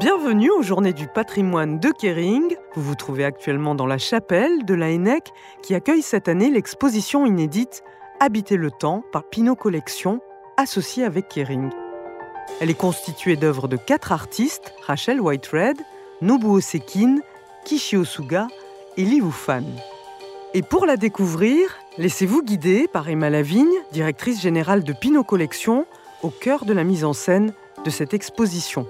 Bienvenue aux Journées du patrimoine de Kering. Vous vous trouvez actuellement dans la chapelle de la Hennec qui accueille cette année l'exposition inédite Habiter le temps par Pinot Collection, associée avec Kering. Elle est constituée d'œuvres de quatre artistes, Rachel Whitered, Nobuo Sekin, Kishi Osuga et Li Wufan. Et pour la découvrir, laissez-vous guider par Emma Lavigne, directrice générale de Pinot Collection, au cœur de la mise en scène de cette exposition.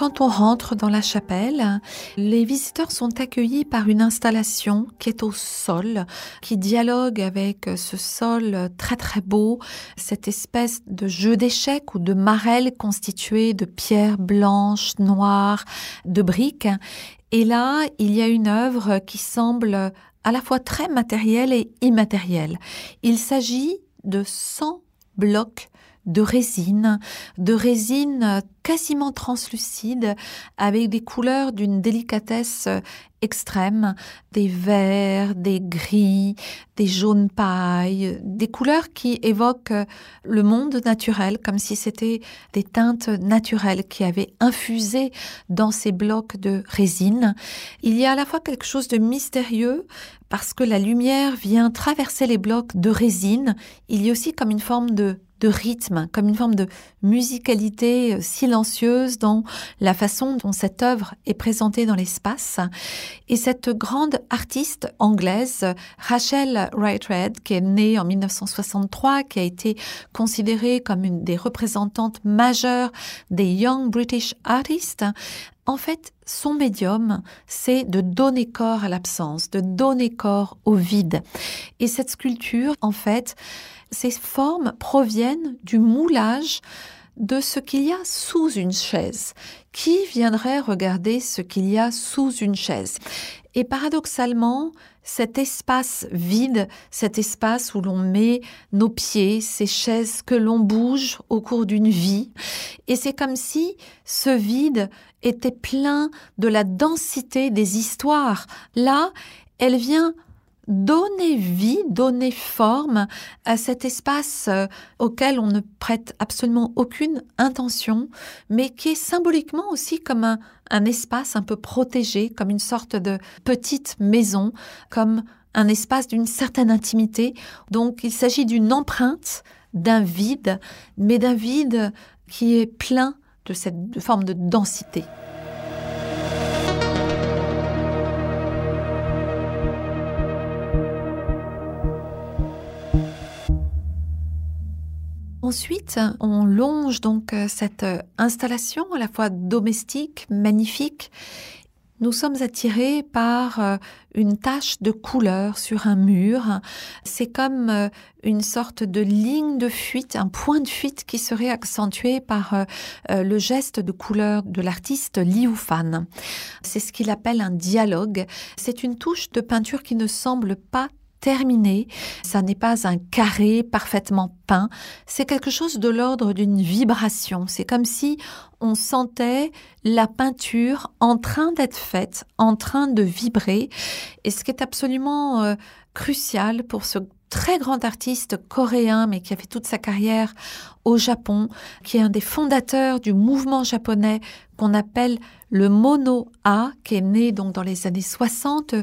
Quand on rentre dans la chapelle, les visiteurs sont accueillis par une installation qui est au sol, qui dialogue avec ce sol très très beau, cette espèce de jeu d'échecs ou de marelle constitué de pierres blanches, noires, de briques. Et là, il y a une œuvre qui semble à la fois très matérielle et immatérielle. Il s'agit de 100 blocs de résine, de résine quasiment translucide, avec des couleurs d'une délicatesse extrême, des verts, des gris, des jaunes paille, des couleurs qui évoquent le monde naturel, comme si c'était des teintes naturelles qui avaient infusé dans ces blocs de résine. Il y a à la fois quelque chose de mystérieux, parce que la lumière vient traverser les blocs de résine, il y a aussi comme une forme de de rythme, comme une forme de musicalité euh, silencieuse dans la façon dont cette œuvre est présentée dans l'espace. Et cette grande artiste anglaise, Rachel Wright-Red, qui est née en 1963, qui a été considérée comme une des représentantes majeures des Young British Artists, en fait, son médium, c'est de donner corps à l'absence, de donner corps au vide. Et cette sculpture, en fait, ces formes proviennent du moulage de ce qu'il y a sous une chaise. Qui viendrait regarder ce qu'il y a sous une chaise? Et paradoxalement, cet espace vide, cet espace où l'on met nos pieds, ces chaises que l'on bouge au cours d'une vie, et c'est comme si ce vide était plein de la densité des histoires. Là, elle vient donner vie, donner forme à cet espace euh, auquel on ne prête absolument aucune intention, mais qui est symboliquement aussi comme un, un espace un peu protégé, comme une sorte de petite maison, comme un espace d'une certaine intimité. Donc il s'agit d'une empreinte, d'un vide, mais d'un vide qui est plein de cette forme de densité. Ensuite, on longe donc euh, cette euh, installation à la fois domestique, magnifique. Nous sommes attirés par euh, une tache de couleur sur un mur. C'est comme une sorte de ligne de fuite, un point de fuite qui serait accentué par le geste de couleur de l'artiste Liu Fan. C'est ce qu'il appelle un dialogue. C'est une touche de peinture qui ne semble pas terminé. Ça n'est pas un carré parfaitement peint. C'est quelque chose de l'ordre d'une vibration. C'est comme si on sentait la peinture en train d'être faite, en train de vibrer. Et ce qui est absolument euh, crucial pour ce très grand artiste coréen, mais qui a fait toute sa carrière au Japon, qui est un des fondateurs du mouvement japonais qu'on appelle le mono-a, qui est né donc dans les années 60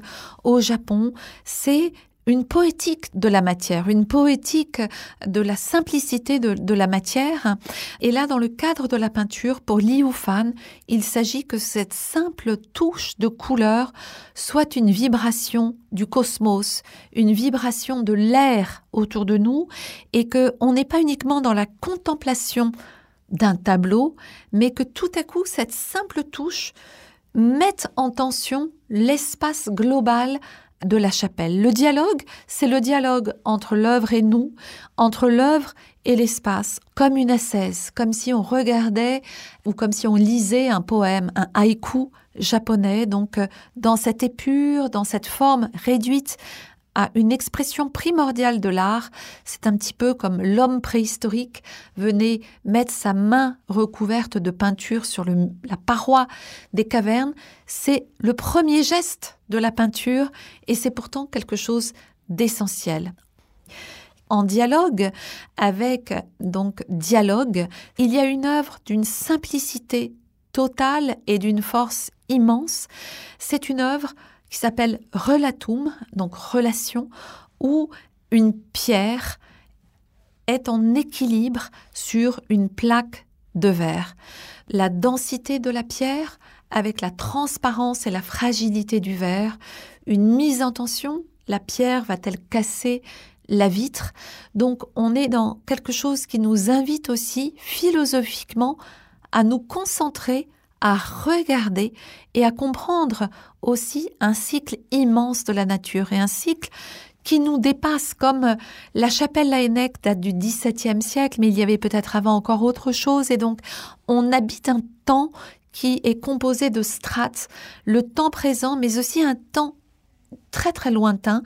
au Japon, c'est une poétique de la matière, une poétique de la simplicité de, la matière. Et là, dans le cadre de la peinture, pour Liu Fan, il s'agit que cette simple touche de couleur soit une vibration du cosmos, une vibration de l'air autour de nous, et que on n'est pas uniquement dans la contemplation d'un tableau, mais que tout à coup, cette simple touche mette en tension l'espace global de la chapelle. Le dialogue, c'est le dialogue entre l'œuvre et nous, entre l'œuvre et l'espace, comme une ascèse, comme si on regardait ou comme si on lisait un poème, un haïku japonais, donc euh, dans cette épure, dans cette forme réduite à une expression primordiale de l'art. C'est un petit peu comme l'homme préhistorique venait mettre sa main recouverte de peinture sur la paroi des cavernes. C'est le premier geste de la peinture et c'est pourtant quelque chose d'essentiel. en dialogue avec donc dialogue, il y a une œuvre d'une simplicité totale et d'une force immense. C'est une œuvre qui s'appelle Relatum, donc relation, où une pierre est en équilibre sur une plaque de verre. La densité de la pierre avec la transparence et la fragilité du verre, une mise en tension, la pierre va-t-elle casser la vitre? Donc on est dans quelque chose qui nous invite aussi philosophiquement à nous concentrer, à regarder et à comprendre aussi un cycle immense de la nature et un cycle qui nous dépasse, comme la chapelle Laennec date du XVIIe siècle, mais il y avait peut-être avant encore autre chose, et donc on habite un temps qui est composé de strates, le temps présent, mais aussi un temps très très lointain.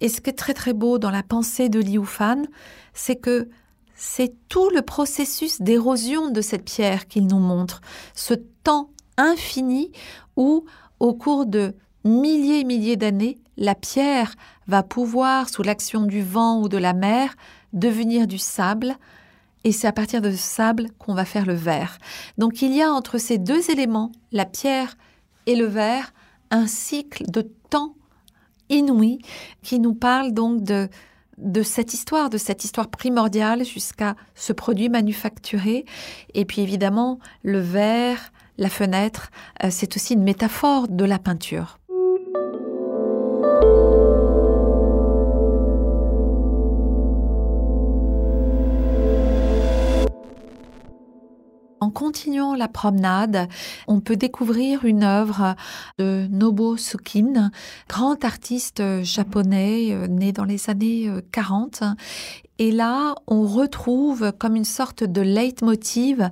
Et ce qui est très très beau dans la pensée de Liu Fan, c'est que c'est tout le processus d'érosion de cette pierre qu'il nous montre, ce temps infini où, au cours de milliers et milliers d'années, la pierre va pouvoir, sous l'action du vent ou de la mer, devenir du sable, et c'est à partir de ce sable qu'on va faire le verre. Donc il y a entre ces deux éléments, la pierre et le verre, un cycle de temps inouï qui nous parle donc de, de cette histoire, de cette histoire primordiale jusqu'à ce produit manufacturé. Et puis évidemment, le verre, la fenêtre, euh, c'est aussi une métaphore de la peinture. En continuant la promenade, on peut découvrir une œuvre de Nobuo Sukin, grand artiste japonais euh, né dans les années 40. Euh, Et là, on retrouve comme une sorte de leitmotiv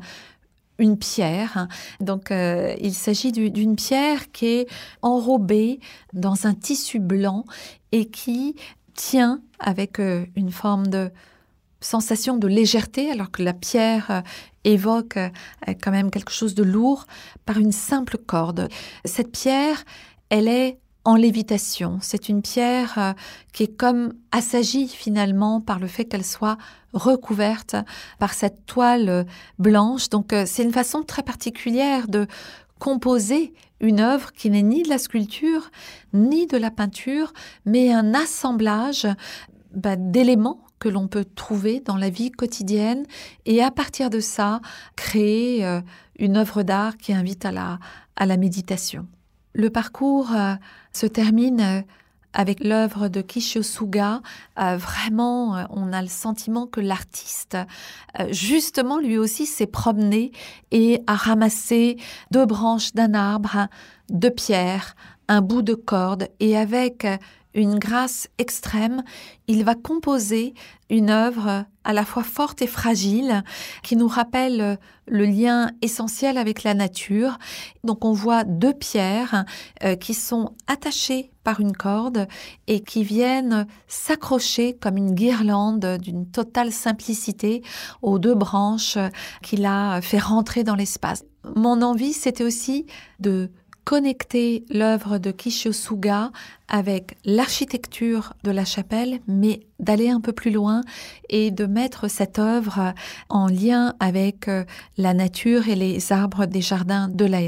une pierre. Donc, euh, il s'agit d'une pierre qui est enrobée dans un tissu blanc et qui tient avec une forme de sensation de légèreté, alors que la pierre euh, évoque euh, quand même quelque chose de lourd, par une simple corde. Cette pierre, elle est en lévitation. C'est une pierre euh, qui est comme assagie finalement par le fait qu'elle soit recouverte par cette toile blanche. Donc c'est une façon très particulière de composer une œuvre qui n'est ni de la sculpture ni de la peinture, mais un assemblage bah, d'éléments que l'on peut trouver dans la vie quotidienne et à partir de ça, créer euh, une œuvre d'art qui invite à la, à la méditation. Le parcours euh, se termine euh, avec l'œuvre de Kishosuga, vraiment, on a le sentiment que l'artiste, justement, lui aussi s'est promené et a ramassé deux branches d'un arbre, deux pierres, un bout de corde, et avec une grâce extrême, il va composer une œuvre à la fois forte et fragile qui nous rappelle le lien essentiel avec la nature. Donc on voit deux pierres euh, qui sont attachées par une corde et qui viennent s'accrocher comme une guirlande d'une totale simplicité aux deux branches qu'il a fait rentrer dans l'espace. Mon envie, c'était aussi de connecter l'œuvre de Kishosuga avec l'architecture de la chapelle, mais d'aller un peu plus loin et de mettre cette œuvre en lien avec euh, la nature et les arbres des jardins de la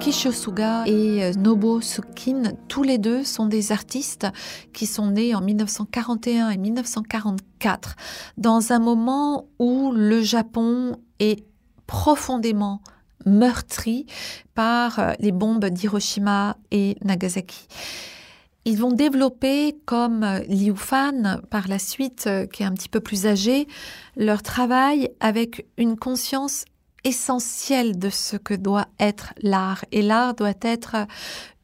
Kishosuga et euh, Nobuo Sukin, tous les deux sont des artistes qui sont nés en 1941 et 1944, dans un moment où le Japon est profondément meurtri par euh, les bombes d'Hiroshima et Nagasaki. Ils vont développer, comme euh, Liu Fan par la suite, qui est un petit peu plus âgé, leur travail avec une conscience essentiel de ce que doit être l'art. Et l'art doit être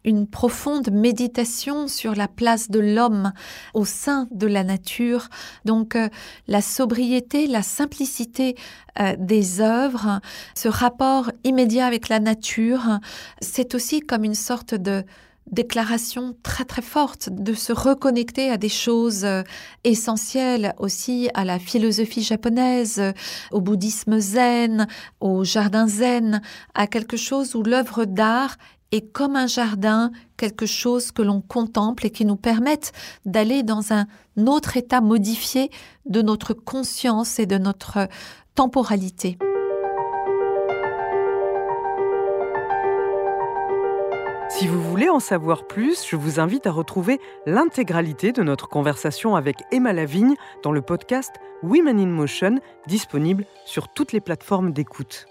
une profonde méditation sur la place de l'homme au sein de la nature. Donc euh, la sobriété, la simplicité euh, des œuvres, ce rapport immédiat avec la nature, c'est aussi comme une sorte de déclaration très très forte de se reconnecter à des choses euh, essentielles aussi à la philosophie japonaise, au bouddhisme zen, au jardin zen, à quelque chose où l'œuvre d'art est comme un jardin, quelque chose que l'on contemple et qui nous permette d'aller dans un autre état modifié de notre conscience et de notre temporalité. Si vous voulez en savoir plus, je vous invite à retrouver l'intégralité de notre conversation avec Emma Lavigne dans le podcast Women in Motion, disponible sur toutes les plateformes d'écoute.